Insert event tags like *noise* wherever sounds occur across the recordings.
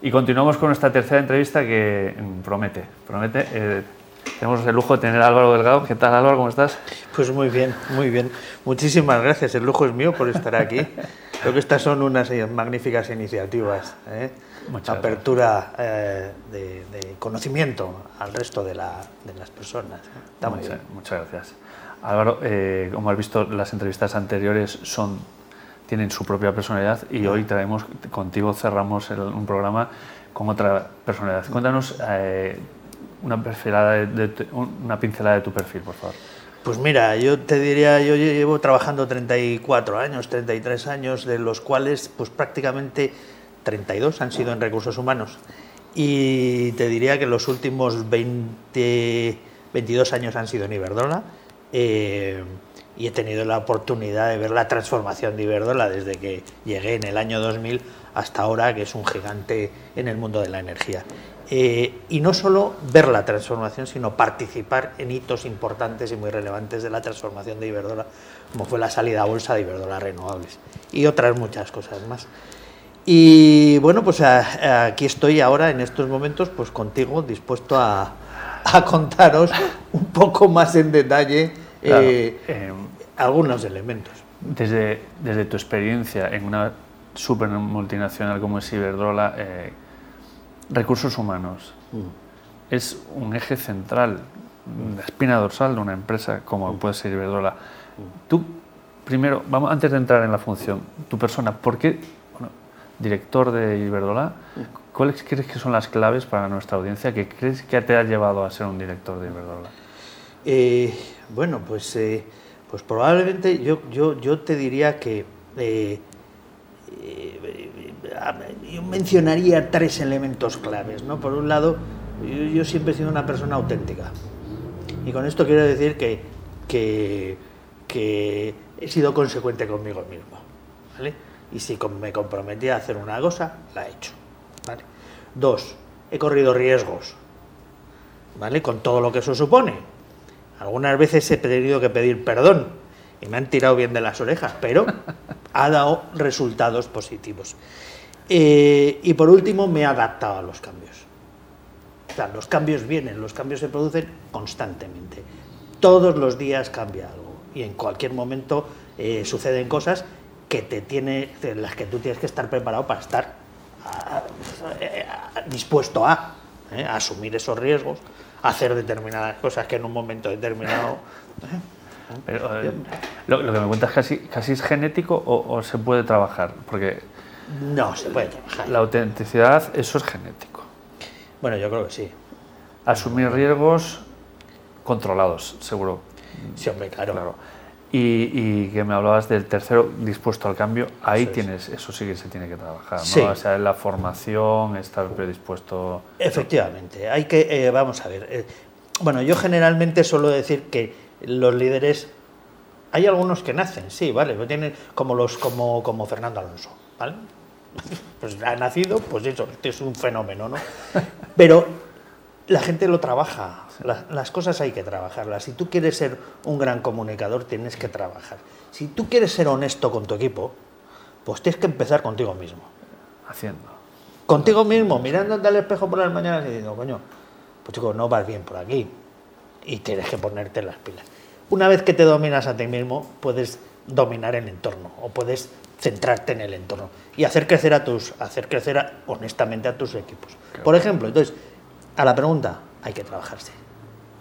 Y continuamos con nuestra tercera entrevista que mm, promete, promete. Eh, tenemos el lujo de tener a Álvaro Delgado. ¿Qué tal Álvaro? ¿Cómo estás? Pues muy bien, muy bien. Muchísimas gracias. El lujo es mío por estar aquí. *laughs* Creo que estas son unas magníficas iniciativas. ¿eh? Apertura eh, de, conocimiento al resto de, las personas. ¿eh? muchas, muchas, gracias. Álvaro, eh, como has visto, las entrevistas anteriores son tienen su propia personalidad y hoy traemos contigo cerramos un programa con otra personalidad. Cuéntanos eh, una, de, una pincelada de tu perfil, por favor. Pues mira, yo te diría, yo llevo trabajando 34 años, 33 años, de los cuales pues prácticamente 32 han sido en recursos humanos. Y te diría que los últimos 20, 22 años han sido en Iberdrola. Eh, y he tenido la oportunidad de ver la transformación de Iberdrola desde que llegué en el año 2000 hasta ahora, que es un gigante en el mundo de la energía. Eh, y no solo ver la transformación, sino participar en hitos importantes y muy relevantes de la transformación de Iberdrola, como fue la salida a bolsa de Iberdrola Renovables y otras muchas cosas más. Y bueno, pues aquí estoy ahora en estos momentos pues contigo dispuesto a, a contaros un poco más en detalle eh, eh, algunos elementos. Desde, desde tu experiencia en una super multinacional como es Iberdrola, eh, recursos humanos mm. es un eje central, la espina dorsal de una empresa como mm. puede ser Iberdrola. Mm. Tú, primero, vamos, antes de entrar en la función, tu persona, ¿por qué director de Iberdrola? ¿Cuáles crees que son las claves para nuestra audiencia? ¿Qué crees que te ha llevado a ser un director de Iberdrola? Bueno, pues, eh, pues probablemente yo, yo, yo te diría que eh, eh, yo mencionaría tres elementos claves. ¿no? Por un lado, yo, siempre he sido una persona auténtica. Y con esto quiero decir que, que, he sido consecuente conmigo mismo. ¿vale? Y si me comprometí a hacer una cosa, la he hecho. ¿vale? Dos, he corrido riesgos. ¿vale? Con todo lo que eso supone algunas veces he tenido que pedir perdón y me han tirado bien de las orejas, pero ha dado resultados positivos. Eh, y por último, me he adaptado a los cambios. Los cambios vienen, los cambios se producen constantemente. Todos los días cambia algo y en cualquier momento eh, suceden cosas que te tiene, en las que tú tienes que estar preparado para estar eh, dispuesto a asumir esos riesgos hacer determinadas cosas que en un momento determinado... ¿eh? Eh, lo, que me cuentas casi, casi es genético o, se puede trabajar, porque... No, se puede trabajar. La autenticidad, eso es genético. Bueno, yo creo que sí. Asumir riesgos controlados, seguro. Sí, hombre, claro. claro. Y, que me hablabas del tercero dispuesto al cambio, ahí tienes, eso sí que se tiene que trabajar, ¿no? O sea, en la formación, estar predispuesto. Efectivamente, hay que, eh, vamos a ver, eh, bueno, yo generalmente suelo decir que los líderes, hay algunos que nacen, sí, vale, tienen como los, como, como Fernando Alonso, ¿vale? *laughs* Pues ha nacido, pues eso, este es un fenómeno, ¿no? *laughs* Pero la gente lo trabaja, las, cosas hay que trabajarlas. Si tú quieres ser un gran comunicador, tienes que trabajar. Si tú quieres ser honesto con tu equipo, pues tienes que empezar contigo mismo. Haciendo. Contigo mismo, mirándote al espejo por las mañanas y diciendo, coño, pues chico, no vas bien por aquí. Y tienes que ponerte las pilas. Una vez que te dominas a ti mismo, puedes dominar el entorno o puedes centrarte en el entorno y hacer crecer a tus hacer crecer honestamente a tus equipos. Por ejemplo, entonces a la pregunta, hay que trabajarse.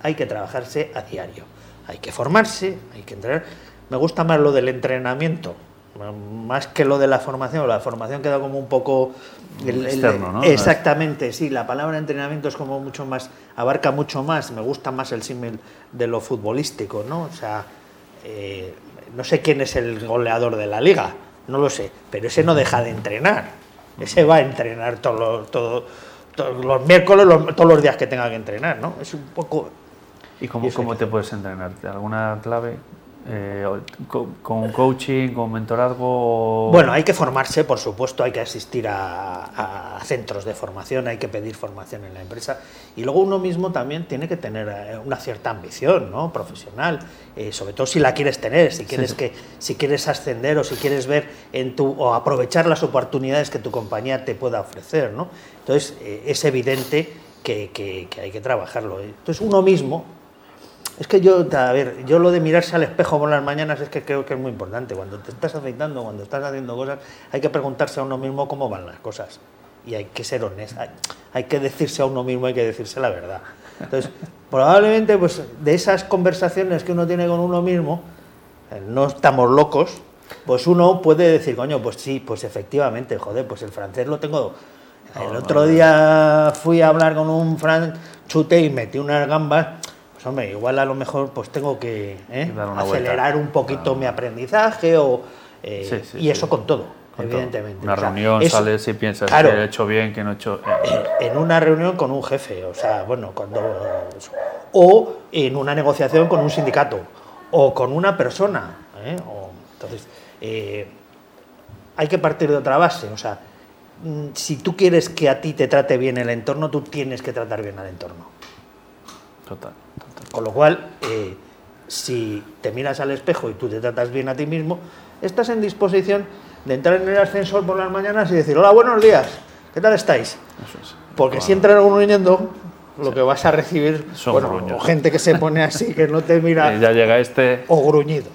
Hay que trabajarse a diario. Hay que formarse, hay que entrenar. Me gusta más lo del entrenamiento, más que lo de la formación. La formación queda como un poco... Externo, ¿no? Exactamente, sí. La palabra entrenamiento es como mucho más... Abarca mucho más. Me gusta más el símil de lo futbolístico, ¿no? O sea, eh, no sé quién es el goleador de la liga, no lo sé, pero ese no deja de entrenar. Ese va a entrenar todo, todo, los miércoles, todos los días que tenga que entrenar, ¿no? Es un poco... ¿Y cómo, cómo te puedes entrenar? ¿Alguna clave? Eh, ¿Con coaching, con mentorazgo? Bueno, hay que formarse, por supuesto, hay que asistir a, centros de formación, hay que pedir formación en la empresa y luego uno mismo también tiene que tener eh, una cierta ambición ¿no? profesional, eh, sobre todo si la quieres tener, si quieres, Que, si quieres ascender o si quieres ver en tu, o aprovechar las oportunidades que tu compañía te pueda ofrecer. ¿no? Entonces, es evidente que, que hay que trabajarlo. Entonces, uno mismo es que yo, a ver, yo lo de mirarse al espejo por las mañanas es que creo que es muy importante. Cuando te estás afeitando, cuando estás haciendo cosas, hay que preguntarse a uno mismo cómo van las cosas. Y hay que ser honesto, hay, que decirse a uno mismo, hay que decirse la verdad. Entonces, *laughs* probablemente, pues, de esas conversaciones que uno tiene con uno mismo, eh, no estamos locos, pues uno puede decir, coño, pues sí, pues efectivamente, joder, pues el francés lo tengo. El otro día fui a hablar con un francés, chute y metí unas gambas hombre, igual a lo mejor pues tengo que ¿eh? acelerar un poquito mi aprendizaje o, eh, y eso con todo, evidentemente. Una reunión sales y piensas que he hecho bien, que no he hecho... Eh. En, una reunión con un jefe, o sea, bueno, cuando... O en una negociación con un sindicato, o con una persona. entonces, hay que partir de otra base, o sea, mm, si tú quieres que a ti te trate bien el entorno, tú tienes que tratar bien al entorno. Total. Con lo cual, eh, si te miras al espejo y tú te tratas bien a ti mismo, estás en disposición de entrar en el ascensor por las mañanas y decir, hola, buenos días, ¿qué tal estáis? Porque si entran gruñendo, lo que vas a recibir son o gente que se pone así, que no te mira. *laughs* Y ya llega este. O gruñidos,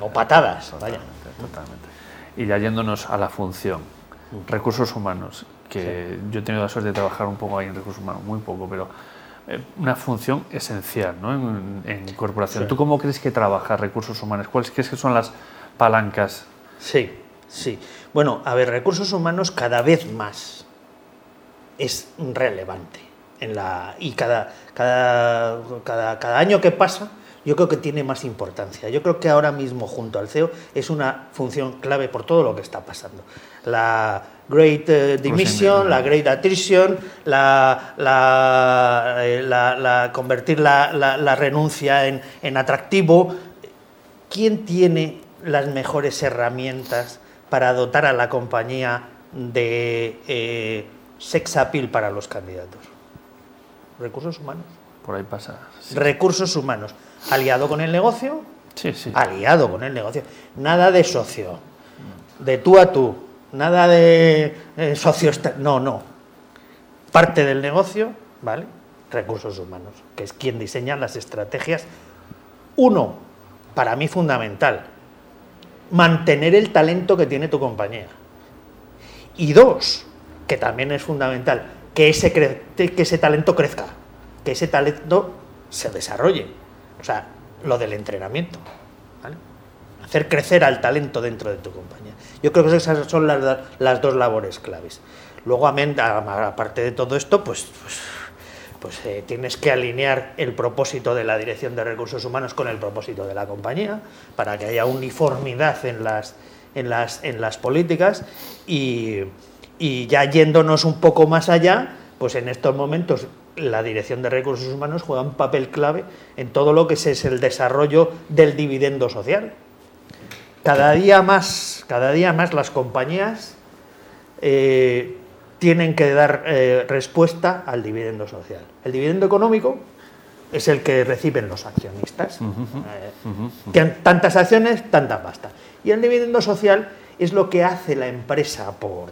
o patadas. Vaya. Totalmente. Y ya yéndonos a la función, recursos humanos, que yo he tenido la suerte de trabajar un poco ahí en recursos humanos, muy poco, pero una función esencial ¿no? en, en, corporación. ¿Tú cómo crees que trabaja recursos humanos? ¿Cuáles crees que son las palancas? Sí, sí. Bueno, a ver, recursos humanos cada vez más es relevante. En la, y cada, cada, cada, cada año que pasa, yo creo que tiene más importancia. Yo creo que ahora mismo, junto al CEO, es una función clave por todo lo que está pasando. La Great eh, Dimission, la Great Attrition, la, la, eh, la, convertir la, renuncia en, en, atractivo. ¿Quién tiene las mejores herramientas para dotar a la compañía de eh, sex appeal para los candidatos? Recursos humanos. Por ahí pasa. Recursos humanos. Aliado con el negocio. Sí, sí. Aliado con el negocio. Nada de socio. De tú a tú nada de eh, socios, no, no. Parte del negocio, ¿vale? Recursos humanos, que es quien diseña las estrategias. Uno, para mí fundamental, mantener el talento que tiene tu compañía. Y dos, que también es fundamental, que ese, que ese talento crezca, que ese talento se desarrolle. O sea, lo del entrenamiento. Hacer crecer al talento dentro de tu compañía. Yo creo que esas son las, dos labores claves. Luego, aparte de todo esto, pues, pues, pues eh, tienes que alinear el propósito de la Dirección de Recursos Humanos con el propósito de la compañía, para que haya uniformidad en las, en las, en las políticas y, y ya yéndonos un poco más allá, pues en estos momentos la Dirección de Recursos Humanos juega un papel clave en todo lo que es el desarrollo del dividendo social. Cada día más, cada día más las compañías eh, tienen que dar eh, respuesta al dividendo social. El dividendo económico es el que reciben los accionistas. Eh, tantas acciones, tanta pasta. Y el dividendo social es lo que hace la empresa por,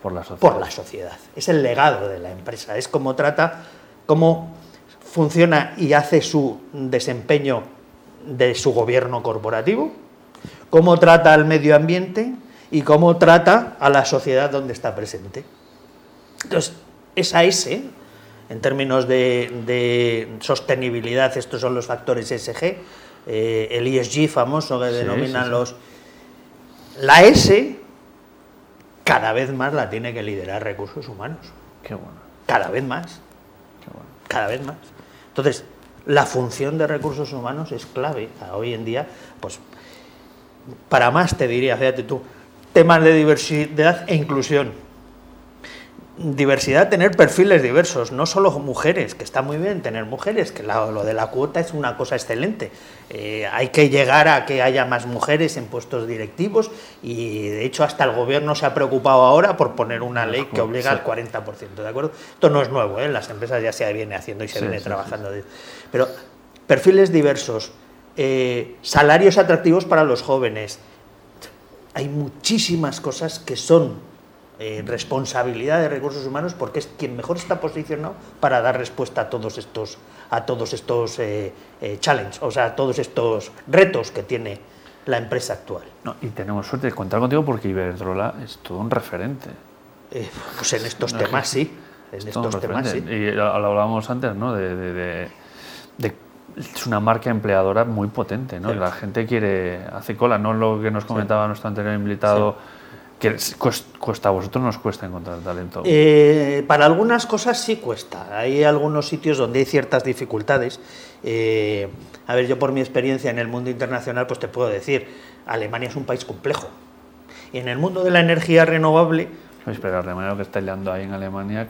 por, la sociedad. por la sociedad. Es el legado de la empresa. Es cómo trata, cómo funciona y hace su desempeño de su gobierno corporativo cómo trata al medio ambiente y cómo trata a la sociedad donde está presente. Entonces, esa S, en términos de, sostenibilidad, estos son los factores SG, eh, el ESG famoso que denominan los... La S cada vez más la tiene que liderar recursos humanos. Qué bueno. Cada vez más. Qué bueno. Cada vez más. Entonces, la función de recursos humanos es clave. Hoy en día, pues para más te diría, fíjate tú, temas de diversidad e inclusión. Diversidad, tener perfiles diversos, no solo mujeres, que está muy bien tener mujeres, que lo de la cuota es una cosa excelente. Eh, hay que llegar a que haya más mujeres en puestos directivos y de hecho hasta el gobierno se ha preocupado ahora por poner una ley que obliga al 40%, ¿de acuerdo? Esto no es nuevo, ¿eh? las empresas ya se viene haciendo y se viene trabajando. Pero perfiles diversos, eh, salarios atractivos para los jóvenes, hay muchísimas cosas que son eh, responsabilidad de recursos humanos porque es quien mejor está posicionado para dar respuesta a todos estos a todos estos eh, eh, challenges, o sea, a todos estos retos que tiene la empresa actual. y tenemos suerte de contar contigo porque Iberdrola es todo un referente. pues en estos temas sí, en estos temas sí. Y lo hablábamos antes, ¿no? De, es una marca empleadora muy potente, ¿no? La gente quiere, hace cola, no lo que nos comentaba nuestro anterior invitado. ¿Qué cuesta? ¿A vosotros nos cuesta encontrar talento? Eh, para algunas cosas sí cuesta. Hay algunos sitios donde hay ciertas dificultades. Eh, a ver, yo por mi experiencia en el mundo internacional, pues te puedo decir, Alemania es un país complejo. Y en el mundo de la energía renovable... Espera, Alemania lo que está liando ahí en Alemania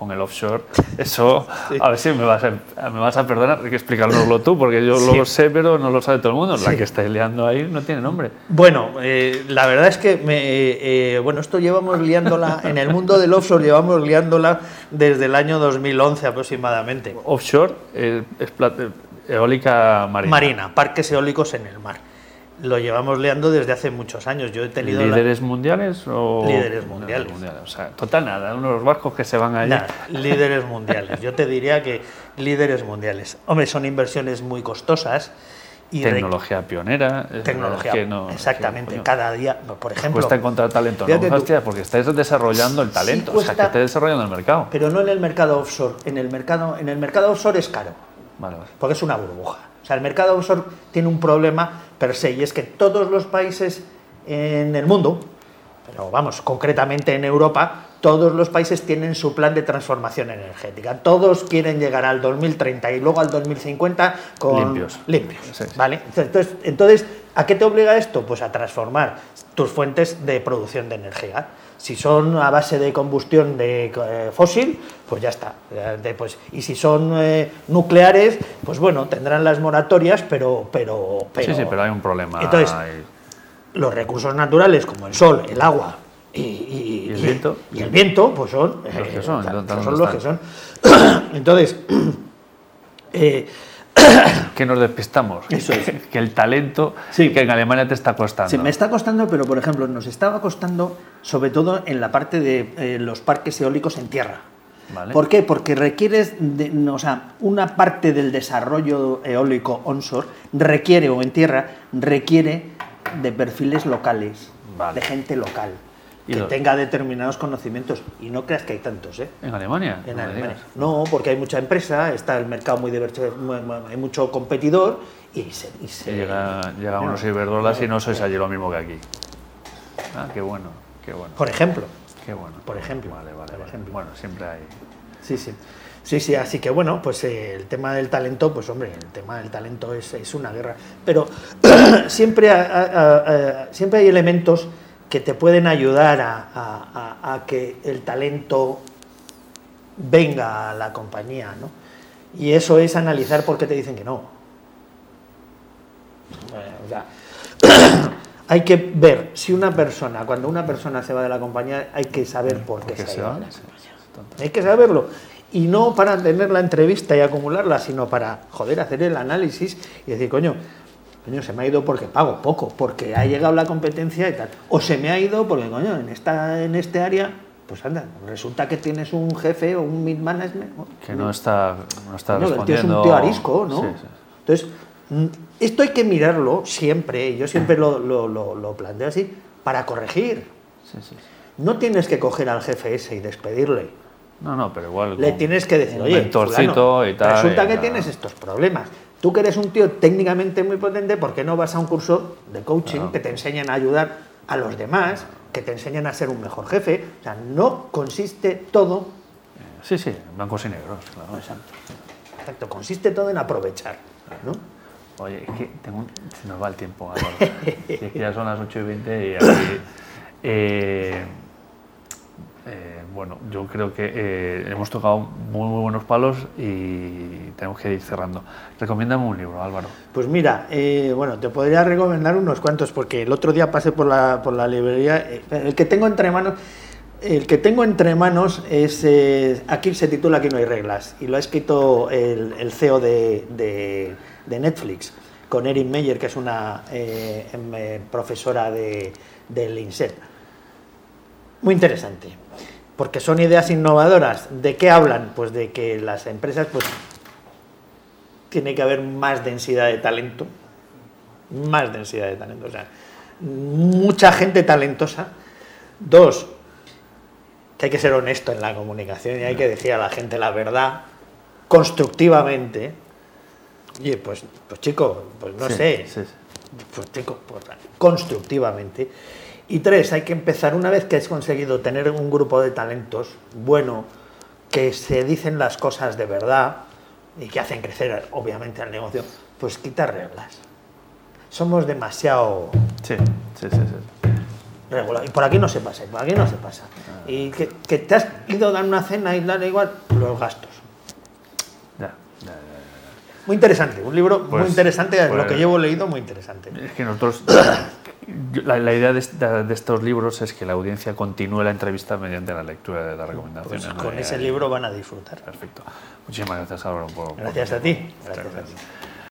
con el offshore. *laughs* Eso, a ver si me vas a, me vas a perdonar, hay que explicárnoslo tú, porque yo lo sé, pero no lo sabe todo el mundo. La que está liando ahí no tiene nombre. Bueno, eh, la verdad es que, me, eh, bueno, esto llevamos liándola, en el mundo del offshore llevamos liándola desde el año 2011 aproximadamente. Offshore, eh, es eólica marina. Marina, parques eólicos en el mar lo llevamos leando desde hace muchos años. Yo he tenido ¿Líderes mundiales o...? Líderes mundiales. O sea, total nada, unos barcos que se van allá. líderes mundiales. Yo te diría que líderes mundiales. Hombre, son inversiones muy costosas. Y tecnología pionera. Tecnología, exactamente. cada día, por ejemplo... Cuesta encontrar talento, ¿no? Hostia, porque estáis desarrollando el talento, o sea, que estáis desarrollando el mercado. Pero no en el mercado offshore. En el mercado, en el mercado offshore es caro. Vale, vale. Porque es una burbuja. O sea, el mercado offshore tiene un problema per se, y es que todos los países en el mundo, pero vamos, concretamente en Europa, todos los países tienen su plan de transformación energética. Todos quieren llegar al 2030 y luego al 2050 con limpios. limpios ¿vale? Entonces, entonces, ¿a qué te obliga esto? Pues a transformar tus fuentes de producción de energía. Si son a base de combustión de eh, fósil, pues ya está. pues, y si son eh, nucleares, pues bueno, tendrán las moratorias, pero, pero, pero... Sí, sí, pero hay un problema. Entonces, los recursos naturales como el sol, el agua y, el viento, y el viento pues son los que son, pues son los que son. *clears throat* Entonces, *clears throat* eh, *coughs* que nos despistamos. Eso es. que el talento que en Alemania te está costando. Sí, me está costando, pero por ejemplo, nos estaba costando sobre todo en la parte de eh, los parques eólicos en tierra. ¿Por qué? Porque requieres, de, o sea, una parte del desarrollo eólico onshore requiere, o en tierra, requiere de perfiles locales, de gente local que tenga determinados conocimientos. Y no creas que hay tantos, ¿eh? ¿En Alemania? En no Alemania. No, porque hay mucha empresa, está el mercado muy diverso, hay mucho competidor y se... llega, llega unos ciberdolas y no sois allí lo mismo que aquí. Ah, qué bueno, qué bueno. Por ejemplo. Qué bueno. Por ejemplo. Vale, vale. Por ejemplo. Bueno, siempre hay... Sí, sí. Sí, sí, así que bueno, pues eh, el tema del talento, pues hombre, el tema del talento es, es una guerra. Pero *clears throat* siempre, siempre hay elementos que te pueden ayudar a, que el talento venga a la compañía, ¿no? Y eso es analizar por qué te dicen que no. *coughs* hay que ver si una persona, cuando una persona se va de la compañía, hay que saber por qué, se, va. Hay que saberlo. Y no para tener la entrevista y acumularla, sino para, joder, hacer el análisis y decir, coño, coño, se me ha ido porque pago poco, porque ha llegado la competencia y tal. O se me ha ido porque, coño, en, esta, en este área, pues anda, resulta que tienes un jefe o un mid-management. Que no está, no está respondiendo. es un tío arisco, ¿no? Entonces, mm, esto hay que mirarlo siempre, yo siempre lo, lo, lo, planteo así, para corregir. No tienes que coger al jefe ese y despedirle. No, no, pero igual. Le tienes que decir, oye, y tal, resulta que tienes estos problemas. Tú que eres un tío técnicamente muy potente, ¿por qué no vas a un curso de coaching que te enseñan a ayudar a los demás, que te enseñan a ser un mejor jefe? O sea, no consiste todo... Sí, sí, blancos y negros, claro. Exacto. Exacto, consiste todo en aprovechar, ¿no? Oye, es que tengo se nos va el tiempo, *laughs* es que ya son las 8 y 20 y aquí... Eh, eh, bueno, yo creo que eh, hemos tocado muy, muy buenos palos y tenemos que ir cerrando. Recomiéndame un libro, Álvaro. Pues mira, eh, bueno, te podría recomendar unos cuantos porque el otro día pasé por la, por la librería. el que tengo entre manos, el que tengo entre manos es aquí se titula Aquí no hay reglas y lo ha escrito el, CEO de, Netflix con Erin Meyer, que es una em, profesora de, del INSET. Muy interesante porque son ideas innovadoras. ¿De qué hablan? Pues de que las empresas, pues, tiene que haber más densidad de talento, más densidad de talento, o sea, mucha gente talentosa. Dos, que hay que ser honesto en la comunicación y hay que decir a la gente la verdad constructivamente. Oye, pues, pues chico, pues no sé, pues chico, pues, constructivamente. Y tres, hay que empezar, una vez que has conseguido tener un grupo de talentos bueno, que se dicen las cosas de verdad y que hacen crecer, obviamente, al negocio, pues quitar reglas. Somos demasiado... Sí, sí, sí. sí. Y por aquí no se pasa, por aquí no se pasa. Y que, te has ido a dar una cena y dar igual los gastos. Ya, Muy interesante, un libro muy pues, interesante, lo que pues, llevo leído muy interesante. Es que nosotros la, idea de, estos libros es que la audiencia continúe la entrevista mediante la lectura de las recomendaciones. Pues con ese libro van a disfrutar. Perfecto. Muchísimas gracias, Álvaro. gracias a ti. Gracias a ti.